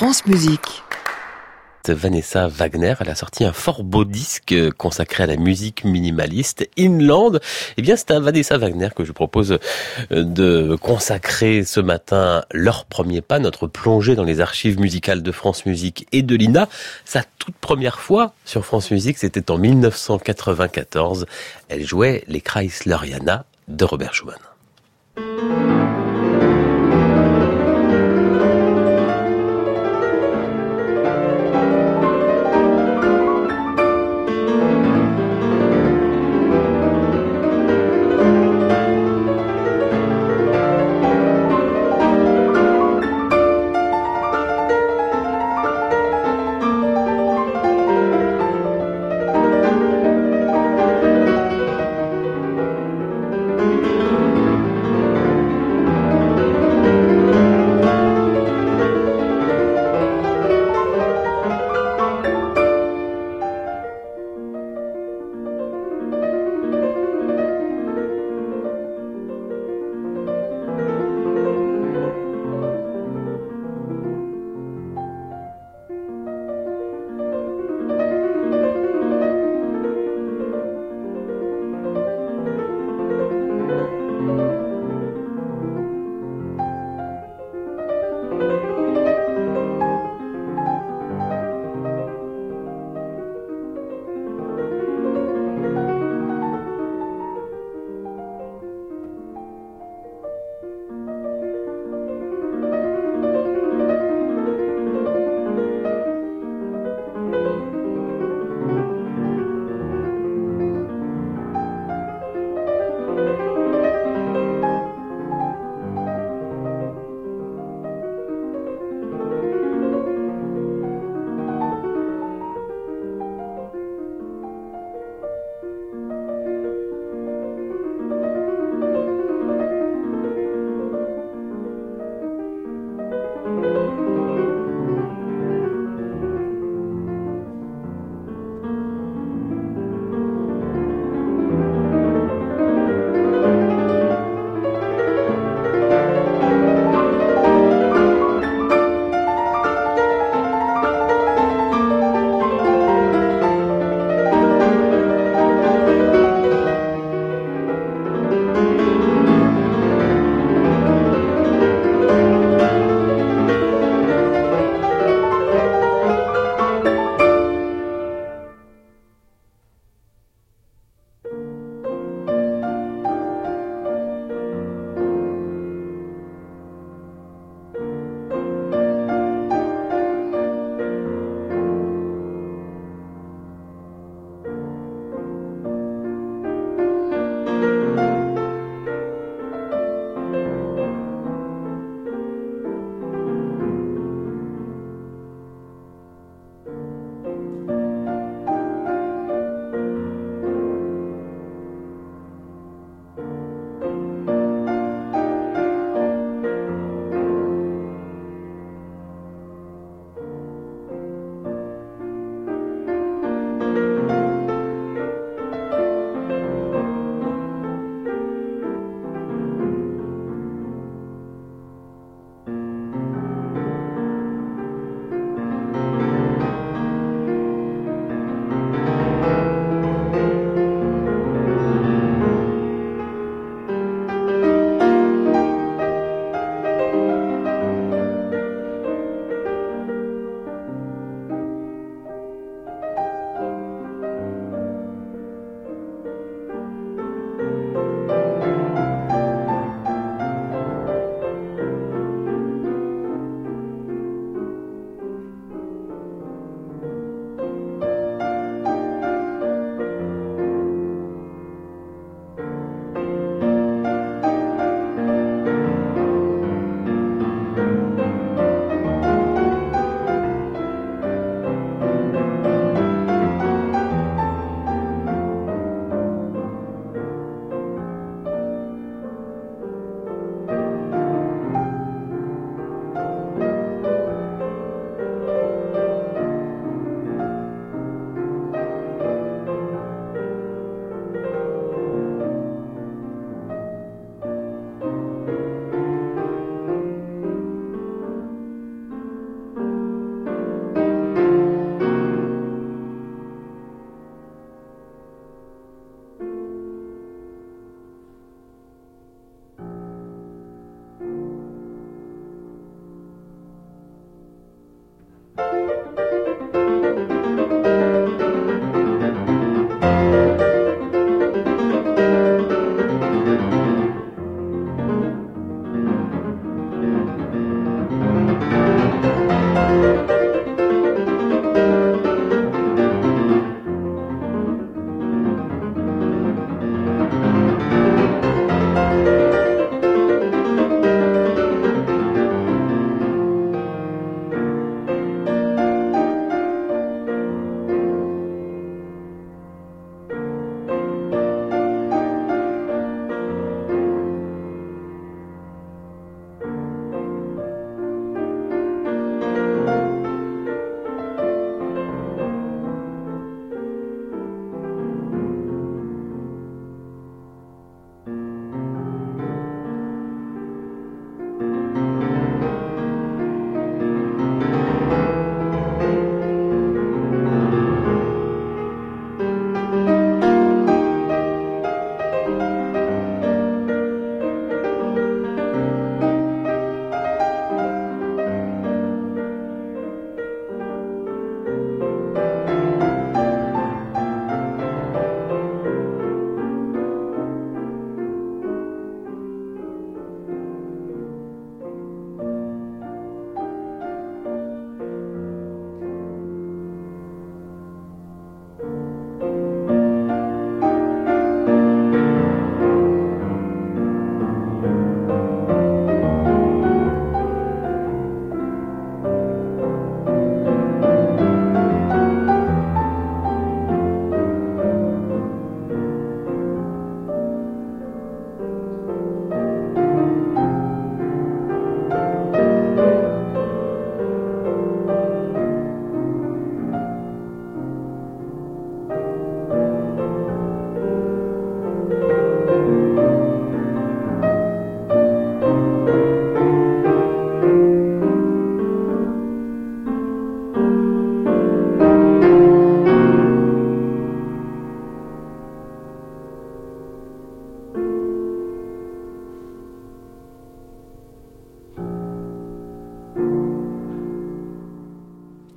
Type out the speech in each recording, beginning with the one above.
France Musique. Vanessa Wagner, elle a sorti un fort beau disque consacré à la musique minimaliste, Inland. Eh bien, c'est à Vanessa Wagner que je propose euh, de consacrer ce matin leur premier pas, notre plongée dans les archives musicales de France Musique et de l'INA. Sa toute première fois sur France Musique, c'était en 1994. Elle jouait les Chrysleriana de Robert Schumann.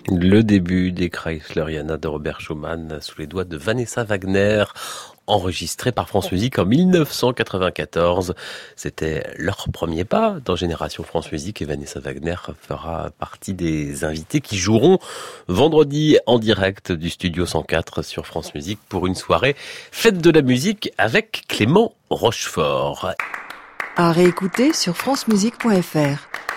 Le début des Chrysleriana de Robert Schumann sous les doigts de Vanessa Wagner enregistré par France Musique en 1994. C'était leur premier pas dans Génération France Musique et Vanessa Wagner fera partie des invités qui joueront vendredi en direct du studio 104 sur France Musique pour une soirée fête de la musique avec Clément Rochefort. À réécouter sur francemusique.fr.